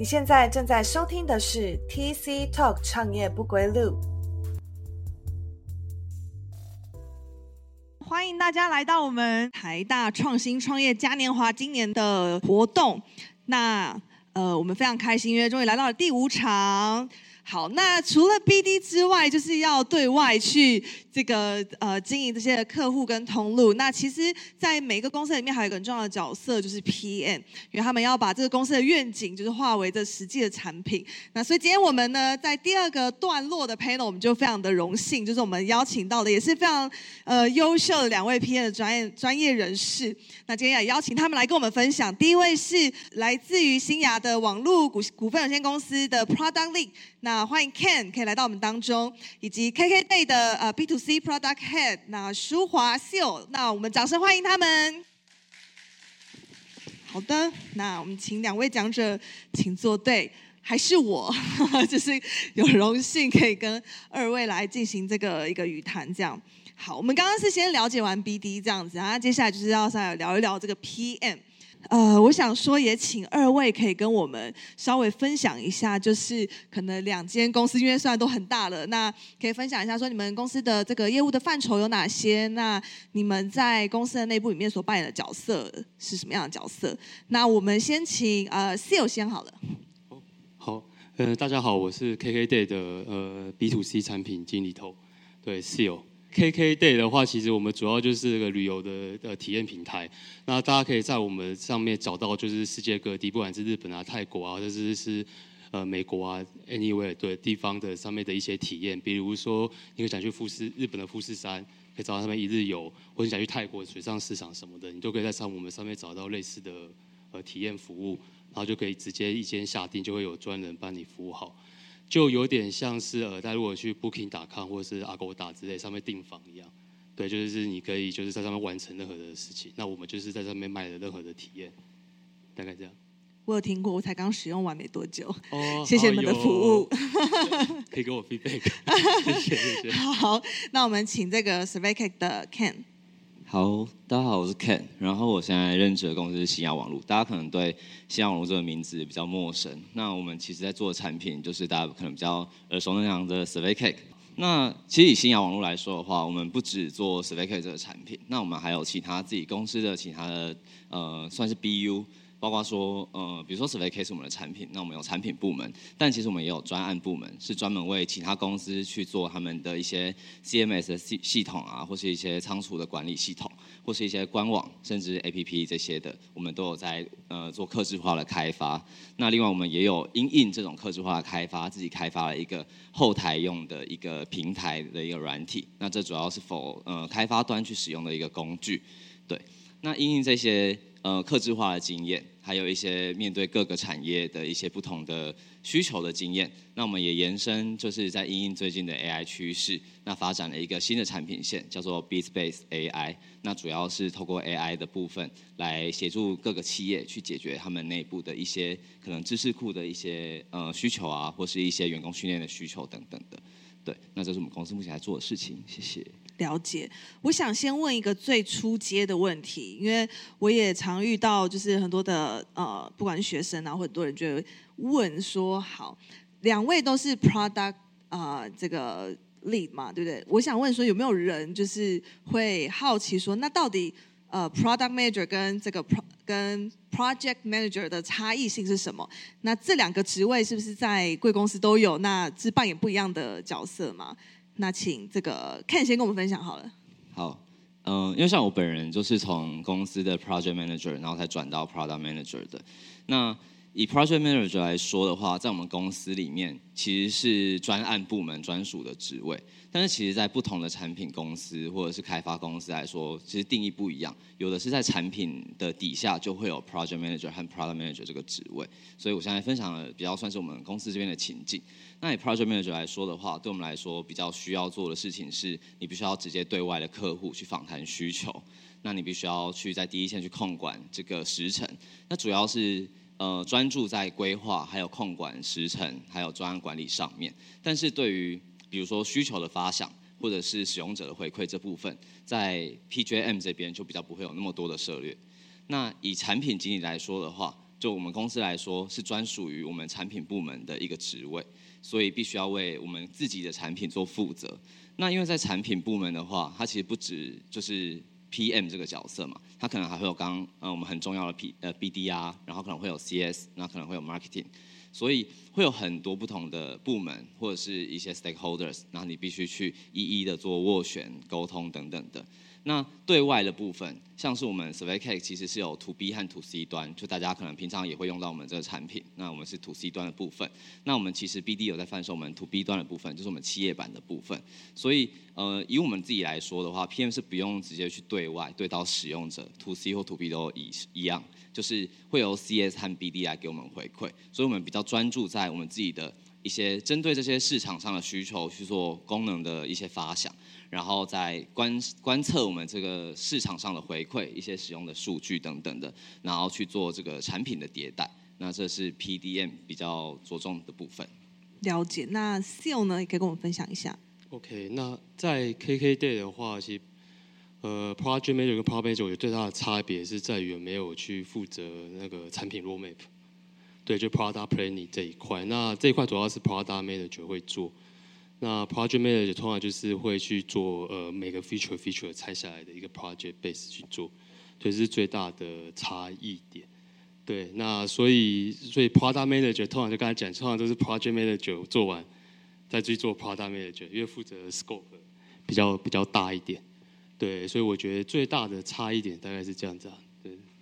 你现在正在收听的是 TC Talk 创业不归路，欢迎大家来到我们台大创新创业嘉年华今年的活动。那呃，我们非常开心，因为终于来到了第五场。好，那除了 BD 之外，就是要对外去这个呃经营这些客户跟通路。那其实，在每个公司里面，还有一个很重要的角色，就是 PM，因为他们要把这个公司的愿景，就是化为这实际的产品。那所以今天我们呢，在第二个段落的 panel，我们就非常的荣幸，就是我们邀请到的也是非常呃优秀的两位 PM 的专业专业人士。那今天也邀请他们来跟我们分享。第一位是来自于新雅的网络股股份有限公司的 Product Lead。那那欢迎 Ken 可以来到我们当中，以及 KKday 的呃 B to C Product Head 那舒华秀，那我们掌声欢迎他们。好的，那我们请两位讲者请坐对，还是我，就是有荣幸可以跟二位来进行这个一个语谈，这样。好，我们刚刚是先了解完 BD 这样子，然后接下来就是要再聊一聊这个 PM。呃，我想说，也请二位可以跟我们稍微分享一下，就是可能两间公司，因为虽然都很大了，那可以分享一下说你们公司的这个业务的范畴有哪些？那你们在公司的内部里面所扮演的角色是什么样的角色？那我们先请呃 Seal 先好了。好，呃，大家好，我是 KKday 的呃 B to C 产品经理头，对 Seal。KKday 的话，其实我们主要就是个旅游的呃体验平台。那大家可以在我们上面找到，就是世界各地，不管是日本啊、泰国啊，或者是是呃美国啊，anywhere 对地方的上面的一些体验。比如说，你想去富士日本的富士山，可以找到他们一日游；或者想去泰国水上市场什么的，你都可以在上我们上面找到类似的呃体验服务，然后就可以直接一间下定，就会有专人帮你服务好。就有点像是呃，大家如果去 Booking 打 com 或者是 Agoda 之类上面订房一样，对，就是你可以就是在上面完成任何的事情。那我们就是在上面卖的任何的体验，大概这样。我有听过，我才刚使用完没多久。哦，谢谢你们的服务。可以给我 feedback。谢谢谢谢。好，那我们请这个 Survey 的 Ken。好，大家好，我是 Ken，然后我现在任职的公司是新亚网络，大家可能对新亚网络这个名字比较陌生。那我们其实在做的产品，就是大家可能比较耳熟能详的 Survey Cake。那其实以新亚网络来说的话，我们不只做 Survey Cake 这个产品，那我们还有其他自己公司的其他的呃，算是 BU。包括说，呃，比如说 Survey Case 我们的产品，那我们有产品部门，但其实我们也有专案部门，是专门为其他公司去做他们的一些 CMS 的系系统啊，或是一些仓储的管理系统，或是一些官网，甚至 APP 这些的，我们都有在呃做客制化的开发。那另外我们也有因应这种客制化的开发，自己开发了一个后台用的一个平台的一个软体。那这主要是否呃开发端去使用的一个工具。对，那因应这些。呃，客制化的经验，还有一些面对各个产业的一些不同的需求的经验。那我们也延伸，就是在应应最近的 AI 趋势，那发展了一个新的产品线，叫做 BeatSpace AI。那主要是透过 AI 的部分，来协助各个企业去解决他们内部的一些可能知识库的一些呃需求啊，或是一些员工训练的需求等等的。对，那这是我们公司目前在做的事情。谢谢。了解，我想先问一个最初阶的问题，因为我也常遇到，就是很多的呃，不管是学生啊，或很多人就会问说：好，两位都是 product 啊，这个 lead 嘛，对不对？我想问说，有没有人就是会好奇说，那到底呃 product manager 跟这个 pro 跟 project manager 的差异性是什么？那这两个职位是不是在贵公司都有？那是扮演不一样的角色吗？那请这个 Ken 先跟我们分享好了。好，嗯，因为像我本人就是从公司的 project manager，然后才转到 product manager 的。那以 project manager 来说的话，在我们公司里面其实是专案部门专属的职位。但是其实，在不同的产品公司或者是开发公司来说，其实定义不一样。有的是在产品的底下就会有 project manager 和 product manager 这个职位。所以我现在分享的比较算是我们公司这边的情境。那以 project manager 来说的话，对我们来说比较需要做的事情是，你必须要直接对外的客户去访谈需求。那你必须要去在第一线去控管这个时程。那主要是呃专注在规划、还有控管时程、还有专案管理上面。但是对于比如说需求的发想，或者是使用者的回馈这部分，在 PJM 这边就比较不会有那么多的策略。那以产品经理来说的话，就我们公司来说是专属于我们产品部门的一个职位，所以必须要为我们自己的产品做负责。那因为在产品部门的话，它其实不止就是 PM 这个角色嘛，它可能还会有刚呃我们很重要的 P 呃 BDR，然后可能会有 CS，那可能会有 Marketing。所以会有很多不同的部门或者是一些 stakeholders，然后你必须去一一的做斡旋、沟通等等的。那对外的部分，像是我们 Survey Cake 其实是有 To B 和 To C 端，就大家可能平常也会用到我们这个产品。那我们是 To C 端的部分，那我们其实 BD 有在贩售我们 To B 端的部分，就是我们企业版的部分。所以呃，以我们自己来说的话，PM 是不用直接去对外对到使用者，To C 或 To B 都一一样。就是会由 CS 和 BD 来给我们回馈，所以我们比较专注在我们自己的一些针对这些市场上的需求去做功能的一些发想，然后再观观测我们这个市场上的回馈、一些使用的数据等等的，然后去做这个产品的迭代。那这是 PDM 比较着重的部分。了解。那 Seal 呢，也可以跟我们分享一下。OK，那在 KKday 的话，其实。呃，project manager 跟 project manager 最大的差别是在于没有去负责那个产品 roadmap，对，就 product planning 这一块。那这一块主要是 product manager 会做，那 project manager 通常就是会去做呃每个 feature feature 拆下来的一个 project base 去做，这是最大的差异点。对，那所以所以 product manager 通常就刚才讲，通常都是 project manager 做完再去做 product manager，因为负责 scope 比较比较大一点。对，所以我觉得最大的差异点大概是这样子啊。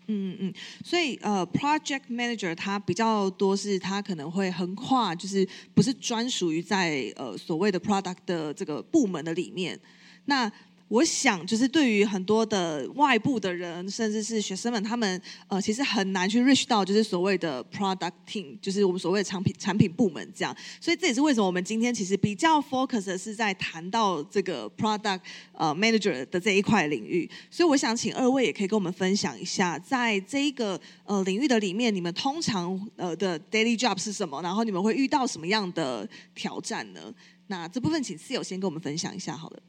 嗯，嗯嗯，所以呃，project manager 他比较多是，他可能会横跨，就是不是专属于在呃所谓的 product 的这个部门的里面。那我想，就是对于很多的外部的人，甚至是学生们，他们呃，其实很难去 reach 到，就是所谓的 product team，就是我们所谓的产品产品部门这样。所以这也是为什么我们今天其实比较 focus 的是在谈到这个 product 呃 manager 的这一块领域。所以我想请二位也可以跟我们分享一下，在这一个呃领域的里面，你们通常呃的 daily job 是什么？然后你们会遇到什么样的挑战呢？那这部分请室友先跟我们分享一下好了。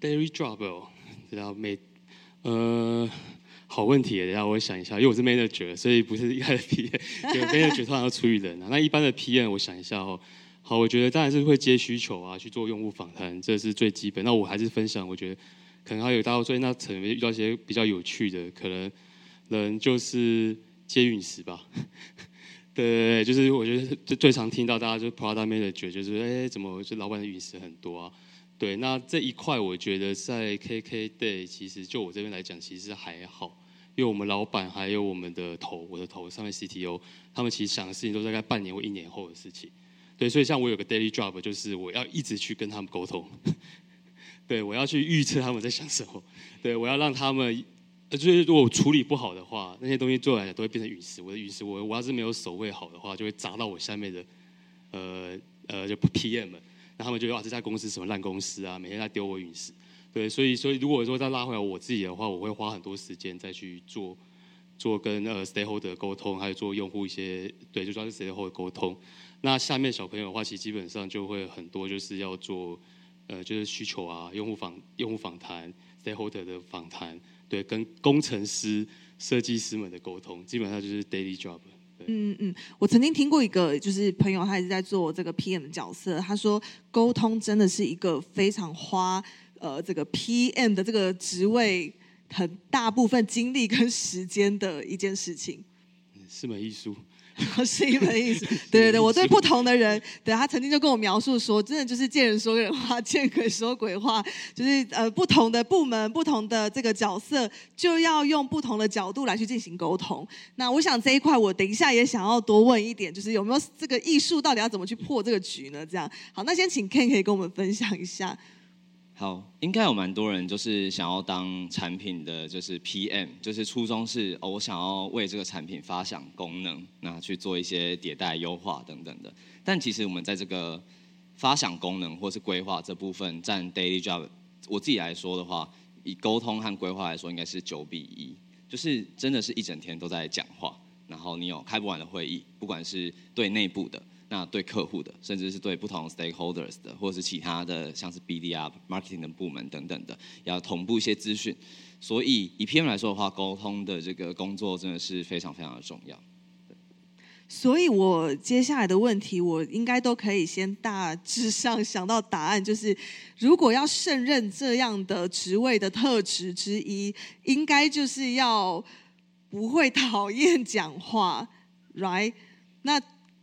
Daily job 哦，然后每呃好问题，等下我想一下，因为我是 manager，所以不是一开始 PM，就 manager 通常要处理人啊。那一般的 PM，我想一下哦，好，我觉得当然是会接需求啊，去做用户访谈，这是最基本。那我还是分享，我觉得可能还有大家说，那层面遇到一些比较有趣的，可能人就是接陨石吧。对，就是我觉得最最常听到大家就 product manager，就是哎，怎么就老板的陨石很多啊？对，那这一块我觉得在 KK Day，其实就我这边来讲，其实还好，因为我们老板还有我们的头，我的头上面 CTO，他们其实想的事情都大概半年或一年后的事情。对，所以像我有个 daily job，就是我要一直去跟他们沟通，对我要去预测他们在想什么，对我要让他们，就是如果处理不好的话，那些东西做来都会变成陨石。我的陨石，我我要是没有守卫好的话，就会砸到我下面的，呃呃，就 PM 们。那他们觉得啊，这家公司什么烂公司啊，每天在丢我陨石。对，所以所以如果说再拉回来我自己的话，我会花很多时间再去做做跟呃 stakeholder 沟通，还有做用户一些对，就主要是 stakeholder 沟通。那下面小朋友的话，其实基本上就会很多，就是要做呃就是需求啊，用户访用户访谈，stakeholder 的访谈，对，跟工程师、设计师们的沟通，基本上就是 daily job。嗯嗯，我曾经听过一个，就是朋友，他也是在做这个 PM 的角色。他说，沟通真的是一个非常花呃这个 PM 的这个职位很大部分精力跟时间的一件事情，是门艺术。是一门艺术，对对对，我对不同的人，对他曾经就跟我描述说，真的就是见人说人话，见鬼说鬼话，就是呃不同的部门、不同的这个角色，就要用不同的角度来去进行沟通。那我想这一块，我等一下也想要多问一点，就是有没有这个艺术，到底要怎么去破这个局呢？这样，好，那先请 Ken 可以跟我们分享一下。好，应该有蛮多人就是想要当产品的就是 PM，就是初衷是哦，我想要为这个产品发想功能，那去做一些迭代优化等等的。但其实我们在这个发想功能或是规划这部分占 daily job，我自己来说的话，以沟通和规划来说，应该是九比一，就是真的是一整天都在讲话，然后你有开不完的会议，不管是对内部的。那对客户的，甚至是对不同 stakeholders 的，或是其他的，像是 BD 啊、marketing 的部门等等的，要同步一些资讯。所以以 PM 来说的话，沟通的这个工作真的是非常非常的重要。所以我接下来的问题，我应该都可以先大致上想到答案，就是如果要胜任这样的职位的特质之一，应该就是要不会讨厌讲话，right？那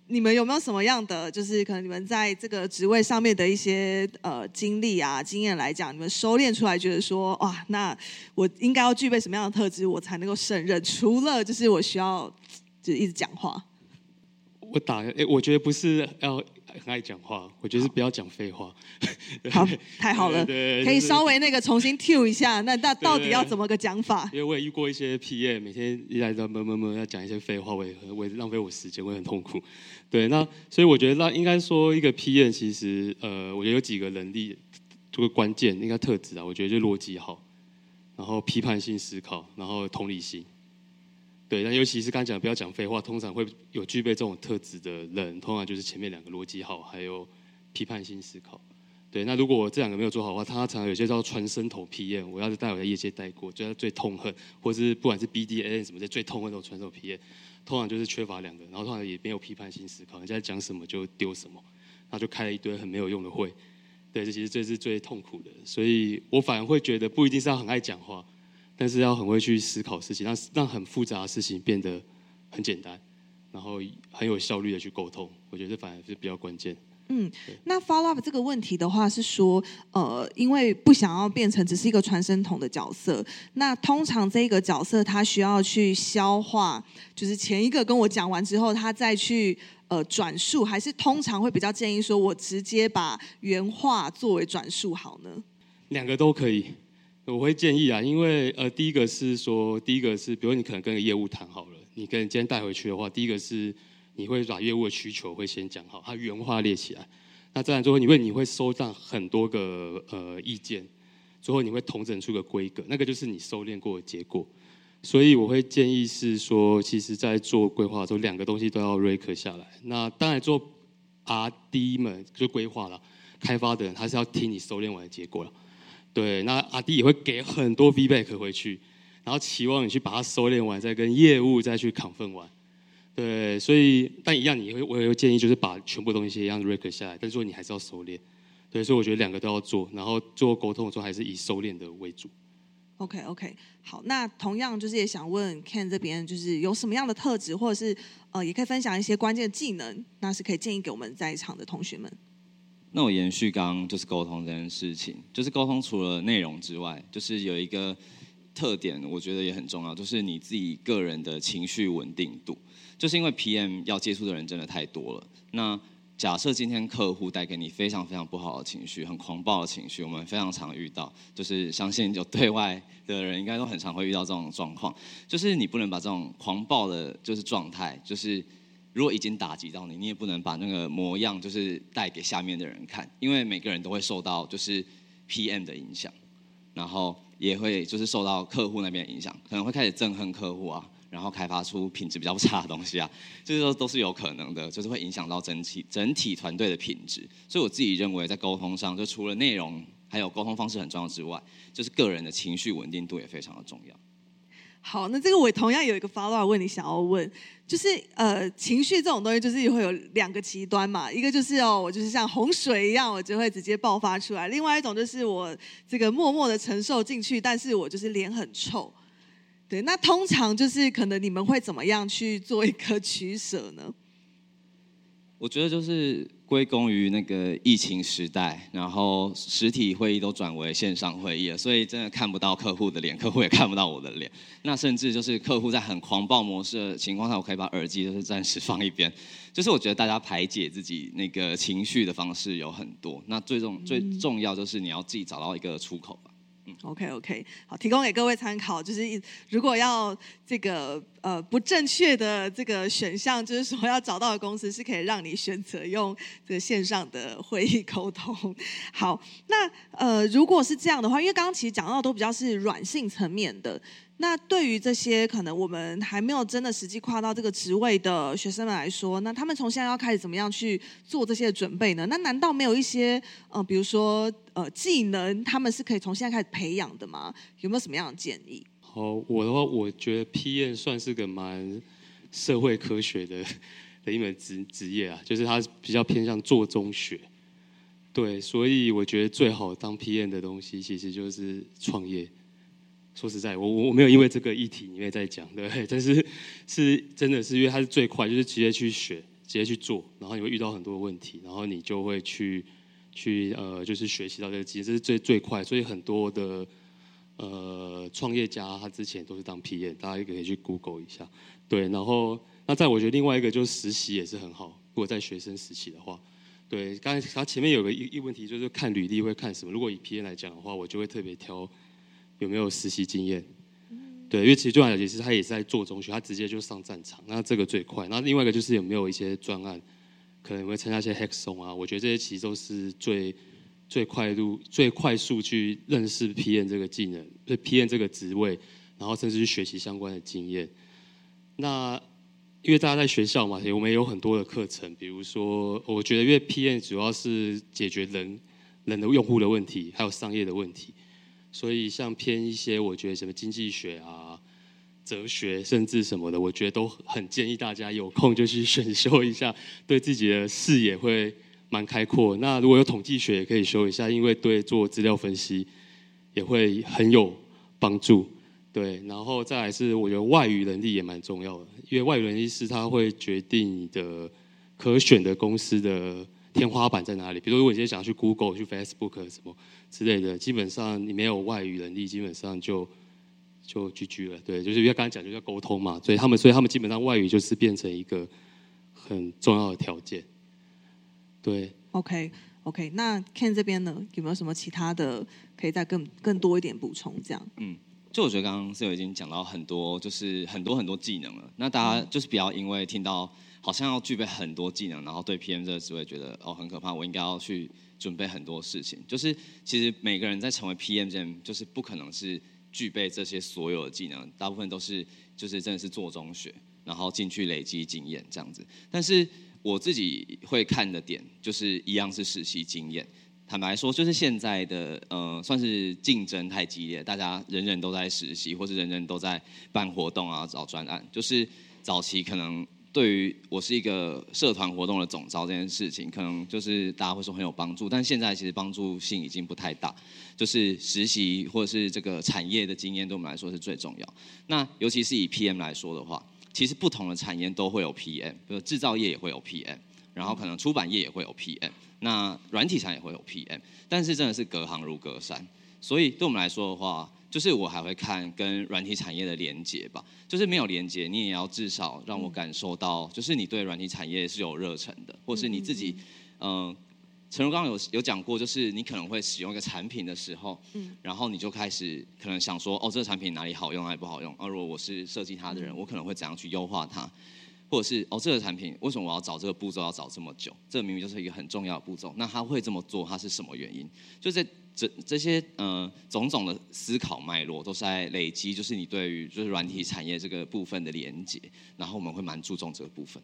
你们有没有什么样的，就是可能你们在这个职位上面的一些呃经历啊、经验来讲，你们收敛出来，觉得说哇，那我应该要具备什么样的特质，我才能够胜任？除了就是我需要就一直讲话。我打诶，我觉得不是要很爱讲话，我觉得是不要讲废话。好，太好了，对可以稍微那个重新 Q 一下，那那到底要怎么个讲法？因为我也遇过一些 P.E. 每天一来到闷闷闷要讲一些废话，我也我也浪费我时间，我也很痛苦。对，那所以我觉得那应该说一个 P.E. 其实呃，我觉得有几个能力，这个关键应该特质啊，我觉得就逻辑好，然后批判性思考，然后同理心。对，那尤其是刚才讲不要讲废话，通常会有具备这种特质的人，通常就是前面两个逻辑好，还有批判性思考。对，那如果我这两个没有做好的话，他常常有些叫传声头皮验，我要是带我在业界带过，就是最痛恨，或是不管是 BDA 什么的最痛恨这种穿手皮验，通常就是缺乏两个，然后通常也没有批判性思考，人家讲什么就丢什么，然后就开了一堆很没有用的会。对，这其实这是最痛苦的，所以我反而会觉得不一定是要很爱讲话。但是要很会去思考事情，让让很复杂的事情变得很简单，然后很有效率的去沟通，我觉得这反而是比较关键。嗯，那 follow up 这个问题的话是说，呃，因为不想要变成只是一个传声筒的角色，那通常这个角色他需要去消化，就是前一个跟我讲完之后，他再去呃转述，还是通常会比较建议说我直接把原话作为转述好呢？两个都可以。我会建议啊，因为呃，第一个是说，第一个是，比如你可能跟个业务谈好了，你跟今天带回去的话，第一个是你会把业务的需求会先讲好，他原话列起来。那这样之后，因为你会收到很多个呃意见，最后你会统整出个规格，那个就是你收敛过的结果。所以我会建议是说，其实在做规划的时候，两个东西都要 r e c 下来。那当然做 R D 们就规划了，开发的人他是要听你收敛完的结果了。对，那阿弟也会给很多 feedback 回去，然后期望你去把它收敛完，再跟业务再去亢奋完。对，所以但一样，你会我也会建议就是把全部东西一样 record 下来，但是说你还是要收敛。对，所以我觉得两个都要做，然后做沟通的时候还是以收敛的为主。OK OK，好，那同样就是也想问 Ken 这边，就是有什么样的特质，或者是呃，也可以分享一些关键技能，那是可以建议给我们在场的同学们。那我延续刚就是沟通这件事情，就是沟通除了内容之外，就是有一个特点，我觉得也很重要，就是你自己个人的情绪稳定度。就是因为 PM 要接触的人真的太多了。那假设今天客户带给你非常非常不好的情绪，很狂暴的情绪，我们非常常遇到，就是相信有对外的人应该都很常会遇到这种状况，就是你不能把这种狂暴的，就是状态，就是。如果已经打击到你，你也不能把那个模样就是带给下面的人看，因为每个人都会受到就是 PM 的影响，然后也会就是受到客户那边影响，可能会开始憎恨客户啊，然后开发出品质比较差的东西啊，这些都都是有可能的，就是会影响到整体整体团队的品质。所以我自己认为，在沟通上，就除了内容还有沟通方式很重要之外，就是个人的情绪稳定度也非常的重要。好，那这个我同样有一个 follow 问你想要问，就是呃，情绪这种东西就是会有两个极端嘛，一个就是哦，我就是像洪水一样，我就会直接爆发出来；，另外一种就是我这个默默的承受进去，但是我就是脸很臭。对，那通常就是可能你们会怎么样去做一个取舍呢？我觉得就是归功于那个疫情时代，然后实体会议都转为线上会议了，所以真的看不到客户的脸，客户也看不到我的脸。那甚至就是客户在很狂暴模式的情况下，我可以把耳机就是暂时放一边。就是我觉得大家排解自己那个情绪的方式有很多，那最重最重要就是你要自己找到一个出口吧。OK OK，好，提供给各位参考。就是如果要这个呃不正确的这个选项，就是说要找到的公司是可以让你选择用这个线上的会议沟通。好，那呃如果是这样的话，因为刚刚其实讲到都比较是软性层面的。那对于这些可能我们还没有真的实际跨到这个职位的学生们来说，那他们从现在要开始怎么样去做这些准备呢？那难道没有一些呃，比如说呃技能，他们是可以从现在开始培养的吗？有没有什么样的建议？好，我的话，我觉得 PM 算是个蛮社会科学的的一门职职业啊，就是它比较偏向做中学。对，所以我觉得最好当 PM 的东西，其实就是创业。说实在，我我我没有因为这个议题里面在讲，对，但是是真的是因为它是最快，就是直接去学，直接去做，然后你会遇到很多问题，然后你就会去去呃，就是学习到这个经验，这是最最快。所以很多的呃创业家他之前都是当 PM，大家也可以去 Google 一下。对，然后那在我觉得另外一个就是实习也是很好，如果在学生时期的话，对，刚才他前面有个一一问题就是看履历会看什么？如果以 PM 来讲的话，我就会特别挑有没有实习经验。对，因为其实重要的其实他也是在做中学，他直接就上战场，那这个最快。那另外一个就是有没有一些专案，可能会参加一些 h a c k s o n 啊，我觉得这些其实都是最最快路、最快速去认识 PM 这个技能，对 PM 这个职位，然后甚至去学习相关的经验。那因为大家在学校嘛，我们也有很多的课程，比如说，我觉得因为 PM 主要是解决人人的用户的问题，还有商业的问题，所以像偏一些，我觉得什么经济学啊、哲学，甚至什么的，我觉得都很建议大家有空就去选修一下，对自己的视野会蛮开阔。那如果有统计学，也可以修一下，因为对做资料分析也会很有帮助。对，然后再来是我觉得外语能力也蛮重要的，因为外语能力是它会决定你的可选的公司的天花板在哪里。比如说，如果你今天想要去 Google、去 Facebook 什么之类的，基本上你没有外语能力，基本上就就 GG 了。对，就是因为刚刚讲就叫沟通嘛，所以他们所以他们基本上外语就是变成一个很重要的条件。对，OK OK，那 Ken 这边呢，有没有什么其他的可以再更更多一点补充？这样，嗯，就我觉得刚刚 Sir 已经讲到很多，就是很多很多技能了。那大家就是不要因为听到好像要具备很多技能，然后对 PM 这个职位觉得哦很可怕，我应该要去准备很多事情。就是其实每个人在成为 PM 前，就是不可能是具备这些所有的技能，大部分都是就是真的是做中学，然后进去累积经验这样子。但是我自己会看的点，就是一样是实习经验。坦白说，就是现在的呃，算是竞争太激烈，大家人人都在实习，或是人人都在办活动啊、找专案。就是早期可能对于我是一个社团活动的总招这件事情，可能就是大家会说很有帮助，但现在其实帮助性已经不太大。就是实习或者是这个产业的经验，对我们来说是最重要。那尤其是以 PM 来说的话，其实不同的产业都会有 PM，比如制造业也会有 PM，然后可能出版业也会有 PM，那软体产也会有 PM，但是真的是隔行如隔山。所以对我们来说的话，就是我还会看跟软体产业的连接吧。就是没有连接，你也要至少让我感受到，就是你对软体产业是有热忱的，或是你自己，嗯。陈如刚刚有有讲过，就是你可能会使用一个产品的时候，嗯，然后你就开始可能想说，哦，这个产品哪里好用，哪里不好用？而如果我是设计它的人，我可能会怎样去优化它？或者是哦，这个产品为什么我要找这个步骤要找这么久？这明明就是一个很重要的步骤。那他会这么做，他是什么原因？就在这这些呃种种的思考脉络，都是在累积，就是你对于就是软体产业这个部分的连接。然后我们会蛮注重这个部分。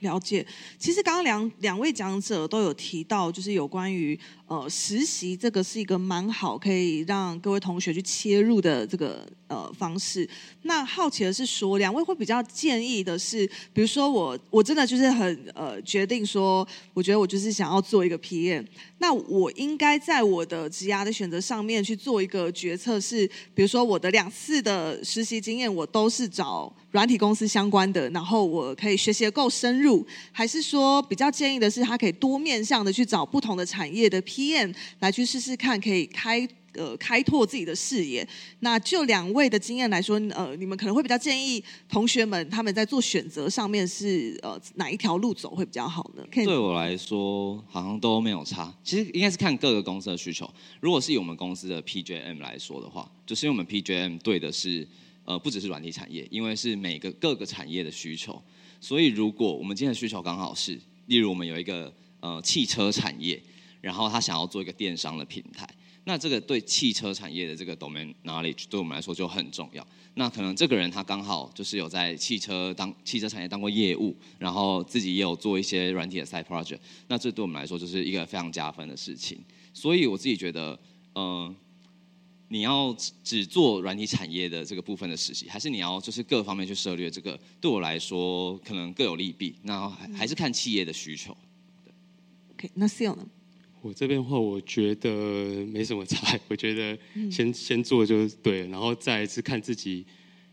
了解，其实刚刚两两位讲者都有提到，就是有关于呃实习这个是一个蛮好可以让各位同学去切入的这个呃方式。那好奇的是说，两位会比较建议的是，比如说我我真的就是很呃决定说，我觉得我就是想要做一个 PM，那我应该在我的职涯的选择上面去做一个决策，是比如说我的两次的实习经验，我都是找软体公司相关的，然后我可以学习的够深入。还是说比较建议的是，他可以多面向的去找不同的产业的 P？PM 来去试试看，可以开呃开拓自己的视野。那就两位的经验来说，呃，你们可能会比较建议同学们他们在做选择上面是呃哪一条路走会比较好呢？对我来说，好像都没有差。其实应该是看各个公司的需求。如果是以我们公司的 PJM 来说的话，就是因为我们 PJM 对的是呃不只是软体产业，因为是每个各个产业的需求。所以，如果我们今天的需求刚好是，例如我们有一个呃汽车产业，然后他想要做一个电商的平台，那这个对汽车产业的这个 domain knowledge 对我们来说就很重要。那可能这个人他刚好就是有在汽车当汽车产业当过业务，然后自己也有做一些软体的 side project，那这对我们来说就是一个非常加分的事情。所以我自己觉得，嗯。你要只做软体产业的这个部分的实习，还是你要就是各方面去涉猎这个？对我来说，可能各有利弊。那还还是看企业的需求。OK，那 s e l 呢？我这边的话，我觉得没什么差，我觉得先、先做就对了，然后再来是看自己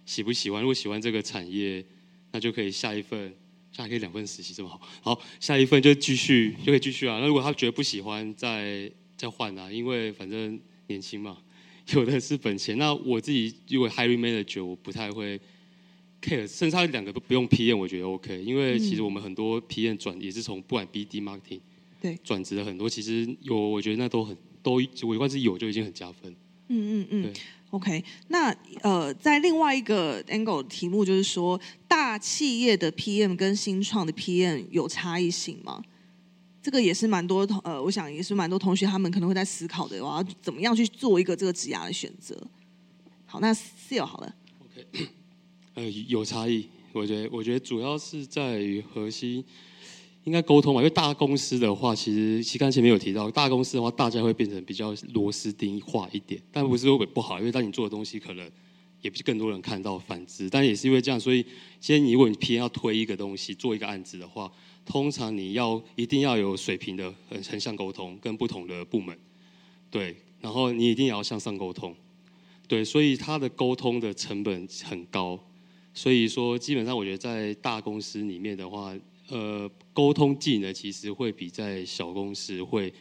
喜不喜欢。如果喜欢这个产业，那就可以下一份，下可以两份实习这么好，好下一份就继续就可以继续啊。那如果他觉得不喜欢，再再换啊，因为反正年轻嘛，有的是本钱。那我自己如果 hiring manager，我不太会 care，甚至他两个都不用 PM，我觉得 OK，因为其实我们很多 PM 转也是从不管 BD marketing。对转职了很多，其实有，我觉得那都很都，我光是有就已经很加分。嗯嗯嗯，OK。那呃，在另外一个 angle 题目就是说，大企业的 PM 跟新创的 PM 有差异性吗？这个也是蛮多同呃，我想也是蛮多同学他们可能会在思考的，我要怎么样去做一个这个职涯的选择。好，那 Seal 好了，呃，有差异，我觉得，我觉得主要是在于核心应该沟通嘛。因为大公司的话，其实其实刚前面有提到，大公司的话，大家会变成比较螺丝钉化一点，但不是会不好，因为当你做的东西可能也不是更多人看到反之，但也是因为这样，所以今天如果你偏要推一个东西，做一个案子的话，通常你要一定要有水平的横横向沟通，跟不同的部门，对，然后你一定也要向上沟通，对，所以它的沟通的成本很高。所以说，基本上我觉得在大公司里面的话，呃，沟通技能其实会比在小公司会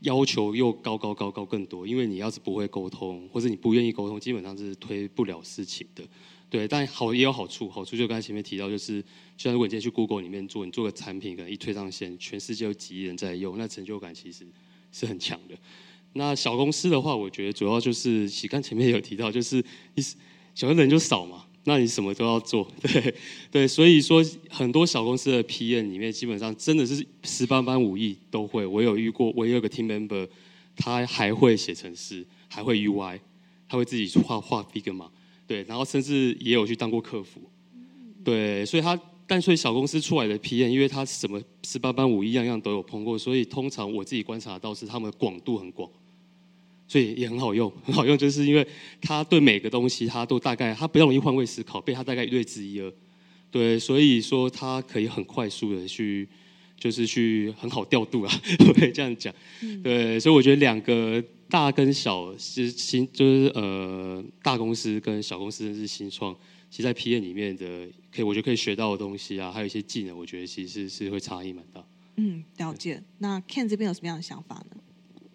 要求又高高高高更多。因为你要是不会沟通，或者你不愿意沟通，基本上是推不了事情的。对，但好也有好处，好处就刚才前面提到，就是就像如果你今天去 Google 里面做，你做个产品，可能一推上线，全世界有几亿人在用，那成就感其实是很强的。那小公司的话，我觉得主要就是，喜刚前面有提到，就是你小人就少嘛，那你什么都要做，对对，所以说很多小公司的 PM 里面，基本上真的是十八般武艺都会。我有遇过，我有个 team member，他还会写程式，还会 UI，他会自己画画 Figma，对，然后甚至也有去当过客服，对，所以他但所以小公司出来的 PM，因为他什么十八般武艺样样都有碰过，所以通常我自己观察到是他们广度很广。所以也很好用，很好用，就是因为他对每个东西他都大概，他不容易换位思考，被他大概略知一二，对，所以说他可以很快速的去，就是去很好调度啊，我可以这样讲，对，所以我觉得两个大跟小是新，就是呃大公司跟小公司是新创，其实在 P N 里面的，可以我觉得可以学到的东西啊，还有一些技能，我觉得其实是会差异蛮大。嗯，了解。那 Ken 这边有什么样的想法呢？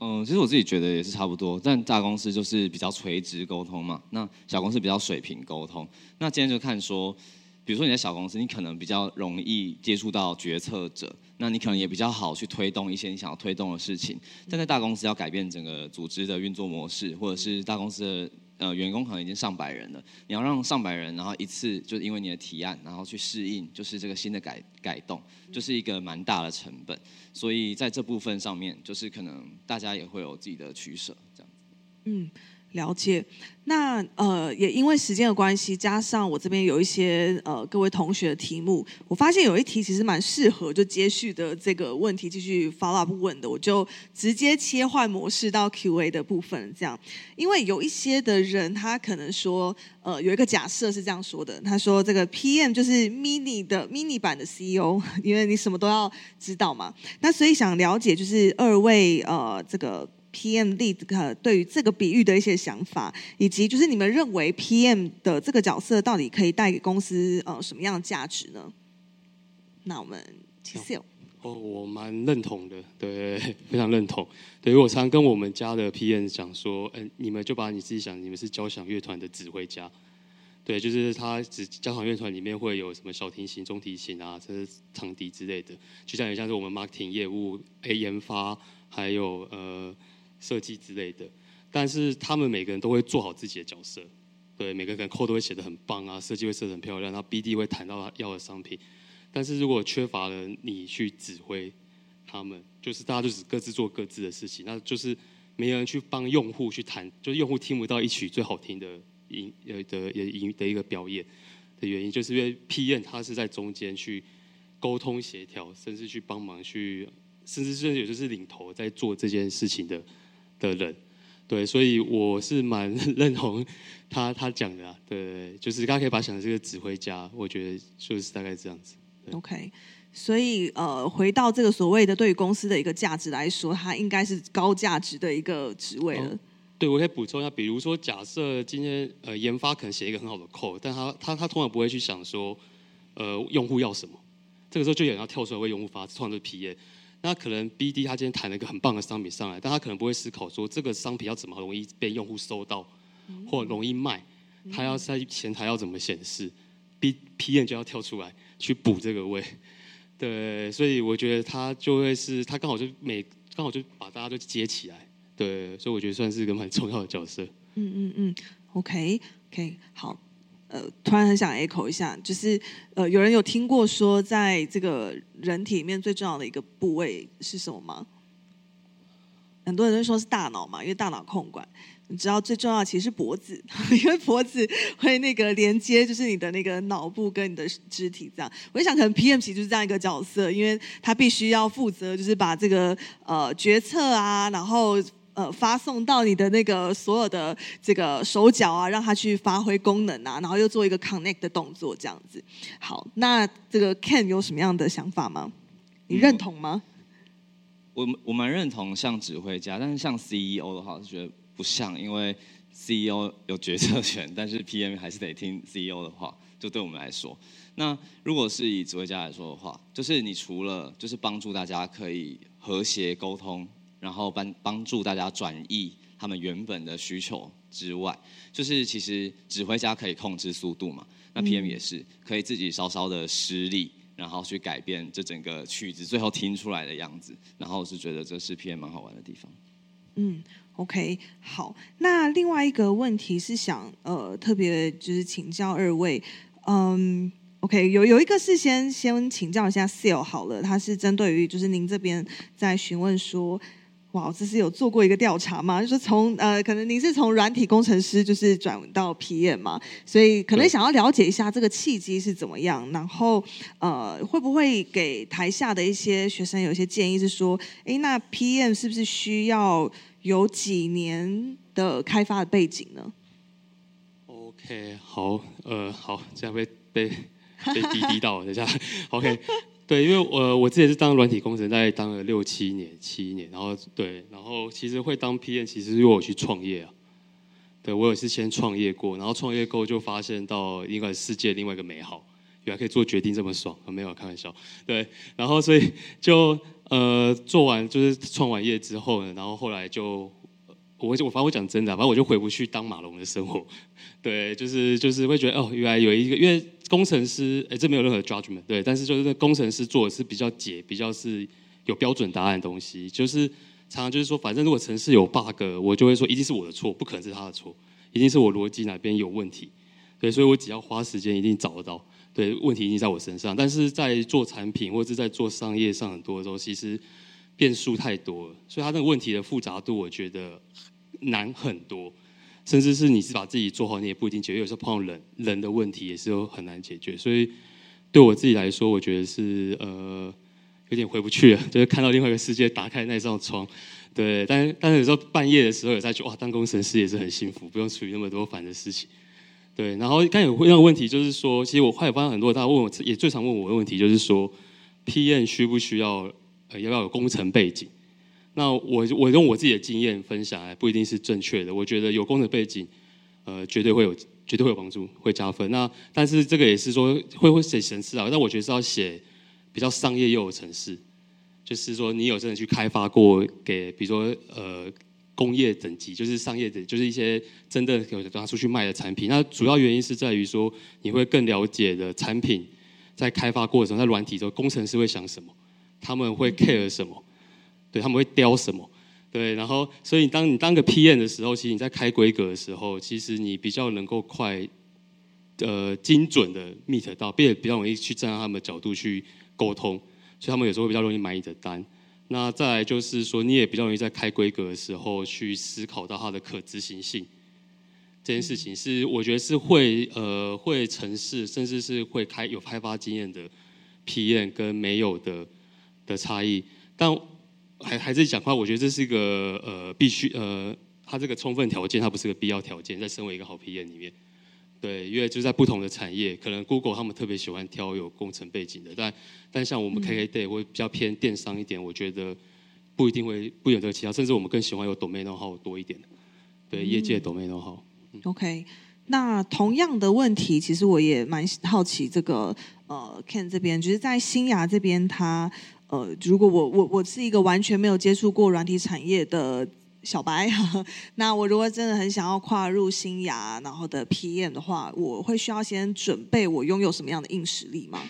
嗯，其实我自己觉得也是差不多，但大公司就是比较垂直沟通嘛，那小公司比较水平沟通。那今天就看说，比如说你在小公司，你可能比较容易接触到决策者，那你可能也比较好去推动一些你想要推动的事情。但在大公司要改变整个组织的运作模式，或者是大公司的呃员工可能已经上百人了，你要让上百人然后一次就因为你的提案，然后去适应，就是这个新的改改动，就是一个蛮大的成本。所以在这部分上面，就是可能大家也会有自己的取舍，这样。嗯，了解。那呃，也因为时间的关系，加上我这边有一些呃各位同学的题目，我发现有一题其实蛮适合就接续的这个问题继续 follow up 问的，我就直接切换模式到 Q&A 的部分，这样。因为有一些的人他可能说，呃，有一个假设是这样说的，他说这个 PM 就是 mini 的 mini 版的 CEO，因为你什么都要知道嘛。那所以想了解就是二位呃这个。PM lead 呃对于这个比喻的一些想法，以及就是你们认为 PM 的这个角色到底可以带给公司呃什么样的价值呢？那我们其实有哦，我蛮认同的，对，非常认同。对，我常跟我们家的 PM 讲说，嗯、你们就把你自己想，你们是交响乐团的指挥家。对，就是他指交响乐团里面会有什么小提琴、中提琴啊，这是长笛之类的，就像也像是我们 marketing 业务、A 研发，还有呃设计之类的。但是他们每个人都会做好自己的角色，对，每个人 code 都会写得很棒啊，设计会设得很漂亮，然后 BD 会谈到他要的商品。但是如果缺乏了你去指挥他们，就是大家就只各自做各自的事情，那就是没有人去帮用户去谈，就是用户听不到一曲最好听的音呃的也音的一个表演的原因，就是因为 PM 他是在中间去沟通协调，甚至去帮忙去，甚至甚至有就是领头在做这件事情的的人。对，所以我是蛮 认同他他讲的啊，对，就是大家可以把想的这个指挥家，我觉得就是大概这样子。OK，所以呃，回到这个所谓的对于公司的一个价值来说，它应该是高价值的一个职位了。对，我可以补充一下，比如说，假设今天呃研发可能写一个很好的 code，但他他他通常不会去想说，呃，用户要什么，这个时候就有人要跳出来为用户发，创作 P.E. 那可能 B.D. 他今天谈了一个很棒的商品上来，但他可能不会思考说这个商品要怎么容易被用户收到，或容易卖，他要在前台要怎么显示，B P N 就要跳出来去补这个位。对，所以我觉得他就会是他刚好就每刚好就把大家都接起来。对，所以我觉得算是一个蛮重要的角色。嗯嗯嗯，OK，OK，好。呃，突然很想 echo 一下，就是呃，有人有听过说，在这个人体里面最重要的一个部位是什么吗？很多人都说是大脑嘛，因为大脑控管。你知道最重要其实是脖子，因为脖子会那个连接，就是你的那个脑部跟你的肢体这样。我就想，可能 PM 其实就是这样一个角色，因为他必须要负责，就是把这个呃决策啊，然后。呃，发送到你的那个所有的这个手脚啊，让它去发挥功能啊，然后又做一个 connect 的动作，这样子。好，那这个 Ken 有什么样的想法吗？你认同吗？我我蛮认同像指挥家，但是像 CEO 的话，是觉得不像，因为 CEO 有决策权，但是 PM 还是得听 CEO 的话。就对我们来说，那如果是以指挥家来说的话，就是你除了就是帮助大家可以和谐沟通。然后帮帮助大家转移他们原本的需求之外，就是其实指挥家可以控制速度嘛，那 PM 也是可以自己稍稍的施力，然后去改变这整个曲子最后听出来的样子。然后是觉得这是 PM 蛮好玩的地方。嗯，OK，好。那另外一个问题是想呃特别就是请教二位，嗯，OK，有有一个是先先请教一下 Seal 好了，他是针对于就是您这边在询问说。哇，这是有做过一个调查吗？就是从呃，可能您是从软体工程师就是转到 PM 嘛，所以可能想要了解一下这个契机是怎么样，然后呃，会不会给台下的一些学生有一些建议，是说，哎，那 PM 是不是需要有几年的开发的背景呢？OK，好，呃，好，这样被被被滴滴到，等一下，OK。对，因为我我之前是当软体工程，大概当了六七年、七年，然后对，然后其实会当 PM，其实因为我去创业啊。对我也是先创业过，然后创业过就发现到一个世界另外一个美好，原来可以做决定这么爽，没有开玩笑。对，然后所以就呃做完就是创完业之后呢，然后后来就。我我反正我讲真的，反正我就回不去当马龙的生活，对，就是就是会觉得哦，原来有一个，因为工程师，哎，这没有任何 judgment，对，但是就是工程师做的是比较解，比较是有标准答案的东西，就是常常就是说，反正如果城市有 bug，我就会说一定是我的错，不可能是他的错，一定是我逻辑哪边有问题，对，所以我只要花时间一定找得到，对，问题一定在我身上，但是在做产品或者是在做商业上很多的时候，其实变数太多了，所以他那个问题的复杂度，我觉得。难很多，甚至是你是把自己做好，你也不一定解决。有时候碰到人人的问题，也是有很难解决。所以对我自己来说，我觉得是呃有点回不去了，就是看到另外一个世界，打开那扇窗。对，但但是有时候半夜的时候，有在觉哇，当工程师也是很幸福，不用处理那么多烦的事情。对，然后刚有那个问题，就是说，其实我后来发现很多大家问我，也最常问我的问题，就是说，PM 需不需要呃要不要有工程背景？那我我用我自己的经验分享，不一定是正确的。我觉得有工程背景，呃，绝对会有，绝对会有帮助，会加分。那但是这个也是说会会写程式啊，但我觉得是要写比较商业又有程式，就是说你有真的去开发过给，比如说呃工业等级，就是商业的，就是一些真的有拿出去卖的产品。那主要原因是在于说你会更了解的产品在开发过程，在软体中工程师会想什么，他们会 care 什么。对他们会雕什么？对，然后所以当你当个 PM 的时候，其实你在开规格的时候，其实你比较能够快，呃，精准的 meet 到，并且比较容易去站在他们的角度去沟通，所以他们有时候比较容易买你的单。那再来就是说，你也比较容易在开规格的时候去思考到它的可执行性。这件事情是我觉得是会呃会城市，甚至是会开有开发经验的 PM 跟没有的的差异，但。还还是讲话，我觉得这是一个呃必须呃它这个充分条件，它不是个必要条件，在身为一个好 PM 里面。对，因为就是在不同的产业，可能 Google 他们特别喜欢挑有工程背景的，但但像我们 KKday 会比较偏电商一点，我觉得不一定会不有这个其他，甚至我们更喜欢有 domain know-how 多一点的，对，业界 domain know-how。OK，那同样的问题，其实我也蛮好奇这个呃 Ken 这边，就是在新芽这边，他呃，如果我我我是一个完全没有接触过软体产业的小白，那我如果真的很想要跨入新芽然后的 PM 的话，我会需要先准备我拥有什么样的硬实力吗？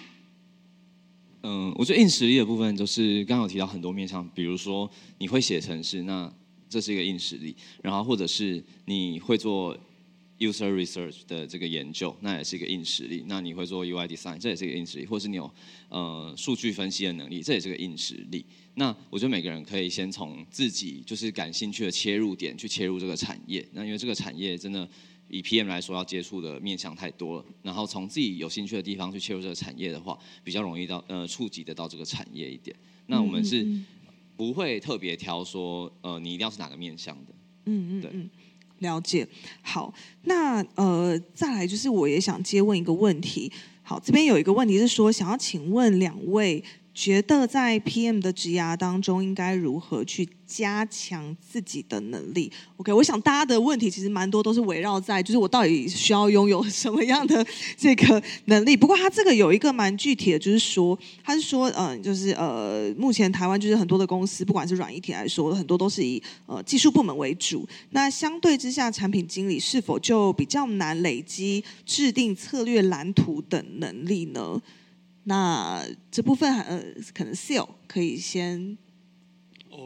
嗯，我觉得硬实力的部分就是刚刚有提到很多面向，比如说你会写程式，那这是一个硬实力；然后或者是你会做 user research 的这个研究，那也是一个硬实力。那你会做 UI design，这也是一个硬实力；或是你有呃数据分析的能力，这也是个硬实力。那我觉得每个人可以先从自己就是感兴趣的切入点去切入这个产业。那因为这个产业真的以 PM 来说，要接触的面向太多了。然后从自己有兴趣的地方去切入这个产业的话，比较容易到呃触及得到这个产业一点。那我们是嗯不会特别挑说呃你一定要是哪个面向的。对嗯嗯嗯，了解。好，那呃，再来就是我也想接问一个问题。好，这边有一个问题是说，想要请问两位，觉得在 PM 的职涯当中，应该如何去加强自己的能力？OK，我想大家的问题其实蛮多都是围绕在，就是我到底需要拥有什么样的这个能力。不过他这个有一个蛮具体的，就是说，他是说，嗯、就是呃，目前台湾就是很多的公司，不管是软硬体来说，很多都是以呃技术部门为主。那相对之下，产品经理是否就比较难累积制定策略蓝图等能力呢？那这部分呃，可能 Seal 可以先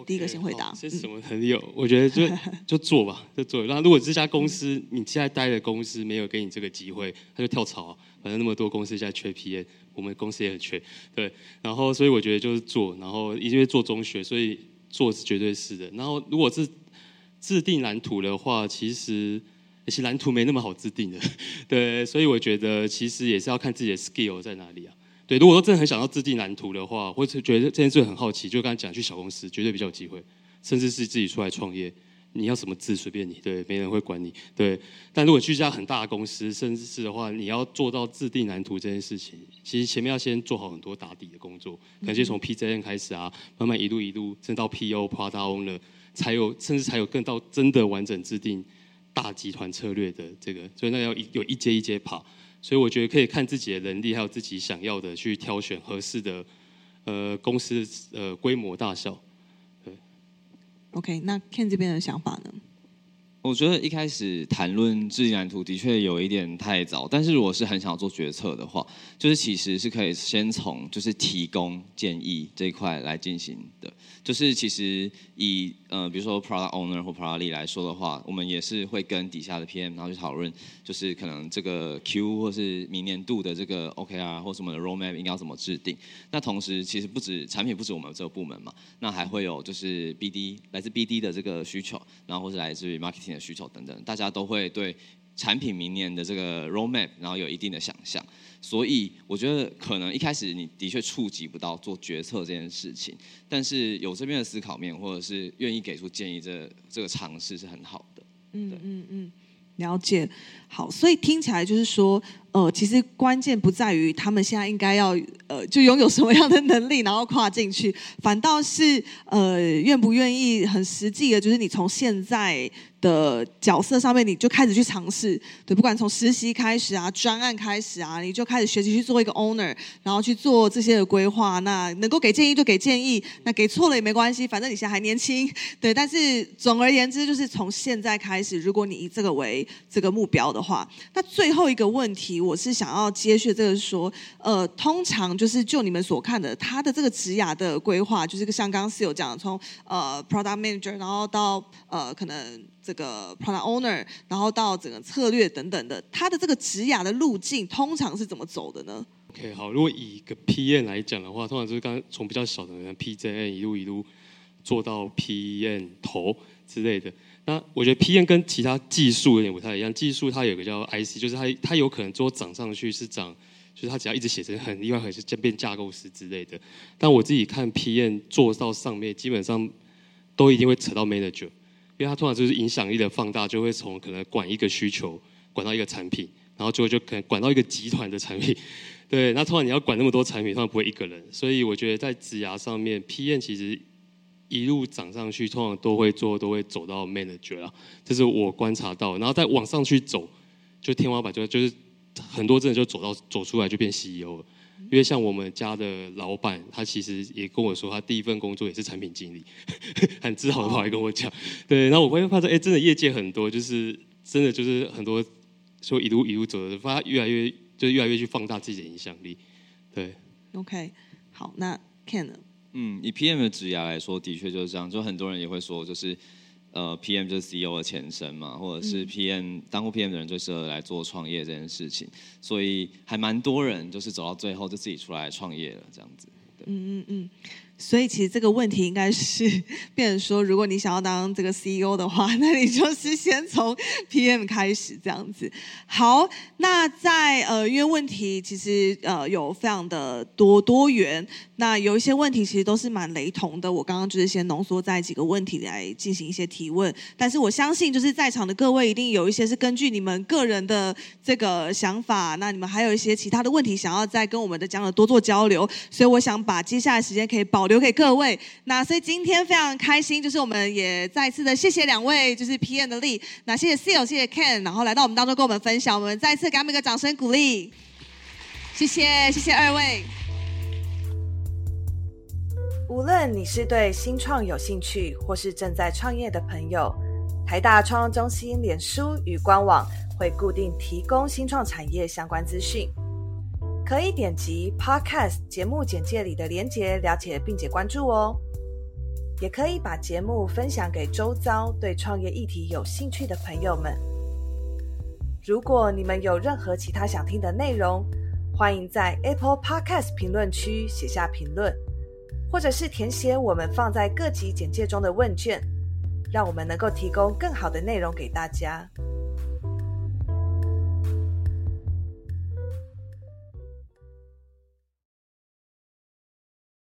第一个先回答这是什么很有？我觉得就 就做吧，就做。那如果这家公司你现在待的公司没有给你这个机会，他就跳槽啊。反正那么多公司现在缺 PM，我们公司也很缺，对。然后所以我觉得就是做，然后因为做中学，所以做是绝对是的。然后如果是制定蓝图的话，其实其实蓝图没那么好制定的，对。所以我觉得其实也是要看自己的 skill 在哪里啊。对，如果说真的很想要制定蓝图的话，或者觉得这件事很好奇，就刚才讲去小公司，绝对比较有机会，甚至是自己出来创业，你要什么字随便你，对，没人会管你，对。但如果去一家很大的公司，甚至是的话，你要做到制定蓝图这件事情，其实前面要先做好很多打底的工作，可能先从 PJN 开始啊，慢慢一路一路，甚至到 PO、Product Owner，才有甚至才有更到真的完整制定大集团策略的这个，所以那要一有一阶一阶爬。所以我觉得可以看自己的能力，还有自己想要的，去挑选合适的呃公司呃规模大小。OK，那 Ken 这边的想法呢？我觉得一开始谈论制定蓝图的确有一点太早，但是如果是很想要做决策的话，就是其实是可以先从就是提供建议这一块来进行的。就是其实以呃比如说 product owner 或 product lead 来说的话，我们也是会跟底下的 PM 然后去讨论，就是可能这个 Q 或是明年度的这个 OKR 或什么的 roadmap 应该要怎么制定。那同时其实不止产品不止我们这个部门嘛，那还会有就是 BD 来自 BD 的这个需求，然后或是来自于 marketing 的需求等等，大家都会对产品明年的这个 roadmap 然后有一定的想象。所以我觉得可能一开始你的确触及不到做决策这件事情，但是有这边的思考面或者是愿意给出建议这这个尝试是很好的。嗯对嗯嗯，了解。好，所以听起来就是说，呃，其实关键不在于他们现在应该要呃就拥有什么样的能力，然后跨进去，反倒是呃愿不愿意很实际的，就是你从现在的角色上面，你就开始去尝试，对，不管从实习开始啊，专案开始啊，你就开始学习去做一个 owner，然后去做这些的规划。那能够给建议就给建议，那给错了也没关系，反正你现在还年轻，对。但是总而言之，就是从现在开始，如果你以这个为这个目标的话，那最后一个问题，我是想要接续这个说，呃，通常就是就你们所看的，他的这个职涯的规划，就是像刚刚是有讲的，从呃 product manager，然后到呃可能这个 product owner，然后到整个策略等等的，他的这个职涯的路径通常是怎么走的呢？OK，好，如果以一个 PM 来讲的话，通常就是刚从比较小的人 PJN 一路一路做到 PM 头之类的。那我觉得 PM 跟其他技术有点不太一样，技术它有个叫 IC，就是它它有可能做涨上去是涨，就是它只要一直写成很厉害，还是变架构师之类的。但我自己看 PM 做到上面，基本上都一定会扯到 manager。因为它通常就是影响力的放大，就会从可能管一个需求，管到一个产品，然后最后就可能管到一个集团的产品。对，那通常你要管那么多产品，通常不会一个人。所以我觉得在职涯上面，PM 其实一路涨上去，通常都会做，都会走到 manager 啊，这是我观察到。然后再往上去走，就天花板就就是很多真的就走到走出来就变 CEO 了。因为像我们家的老板，他其实也跟我说，他第一份工作也是产品经理，很自豪的跑来跟我讲。对，然后我会发现，哎，真的业界很多，就是真的就是很多说一路一路走的，发越来越就越来越去放大自己的影响力。对，OK，好，那 Ken，呢嗯，以 PM 的职涯来说，的确就是这样，就很多人也会说，就是。呃，PM 就是 CEO 的前身嘛，或者是 PM 当过 PM 的人最适合来做创业这件事情，所以还蛮多人就是走到最后就自己出来创业了这样子。嗯嗯嗯。所以其实这个问题应该是 变成说，如果你想要当这个 CEO 的话，那你就是先从 PM 开始这样子。好，那在呃，因为问题其实呃有非常的多多元，那有一些问题其实都是蛮雷同的。我刚刚就是先浓缩在几个问题来进行一些提问，但是我相信就是在场的各位一定有一些是根据你们个人的这个想法，那你们还有一些其他的问题想要再跟我们的讲者多做交流，所以我想把接下来时间可以保。留给各位，那所以今天非常开心，就是我们也再次的谢谢两位，就是 PM 的力，那谢谢 Seal，谢谢 Ken，然后来到我们当中跟我们分享，我们再次给他们一个掌声鼓励，谢谢谢谢二位。无论你是对新创有兴趣，或是正在创业的朋友，台大创中心脸书与官网会固定提供新创产业相关资讯。可以点击 Podcast 节目简介里的连结了解并且关注哦，也可以把节目分享给周遭对创业议题有兴趣的朋友们。如果你们有任何其他想听的内容，欢迎在 Apple Podcast 评论区写下评论，或者是填写我们放在各集简介中的问卷，让我们能够提供更好的内容给大家。